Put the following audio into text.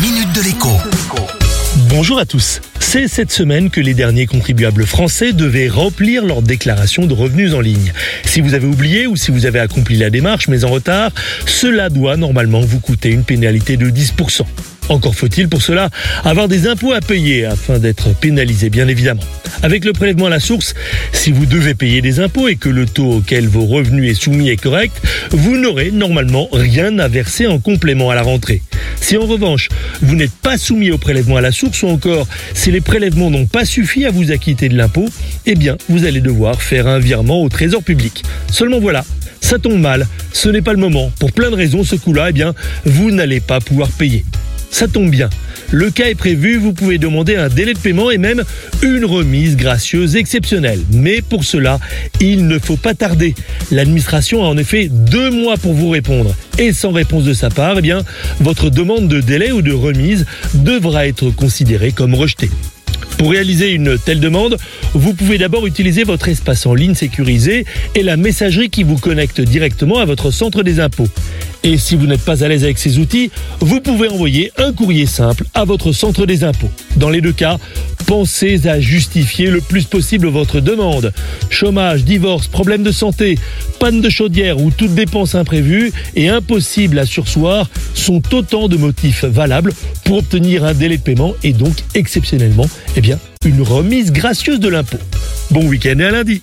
minute de l'écho. Bonjour à tous. C'est cette semaine que les derniers contribuables français devaient remplir leur déclaration de revenus en ligne. Si vous avez oublié ou si vous avez accompli la démarche mais en retard, cela doit normalement vous coûter une pénalité de 10%. Encore faut-il pour cela avoir des impôts à payer afin d'être pénalisé bien évidemment. Avec le prélèvement à la source, si vous devez payer des impôts et que le taux auquel vos revenus est soumis est correct, vous n'aurez normalement rien à verser en complément à la rentrée. Si en revanche, vous n'êtes pas soumis au prélèvement à la source ou encore si les prélèvements n'ont pas suffi à vous acquitter de l'impôt, eh bien, vous allez devoir faire un virement au trésor public. Seulement voilà, ça tombe mal, ce n'est pas le moment. Pour plein de raisons, ce coup-là, eh bien, vous n'allez pas pouvoir payer. Ça tombe bien. Le cas est prévu, vous pouvez demander un délai de paiement et même une remise gracieuse exceptionnelle. Mais pour cela, il ne faut pas tarder. L'administration a en effet deux mois pour vous répondre. Et sans réponse de sa part, eh votre demande de délai ou de remise devra être considérée comme rejetée. Pour réaliser une telle demande, vous pouvez d'abord utiliser votre espace en ligne sécurisé et la messagerie qui vous connecte directement à votre centre des impôts. Et si vous n'êtes pas à l'aise avec ces outils, vous pouvez envoyer un courrier simple à votre centre des impôts. Dans les deux cas, pensez à justifier le plus possible votre demande. Chômage, divorce, problème de santé, panne de chaudière ou toute dépense imprévue et impossible à sursoir sont autant de motifs valables pour obtenir un délai de paiement et donc exceptionnellement, eh bien, une remise gracieuse de l'impôt. Bon week-end et à lundi.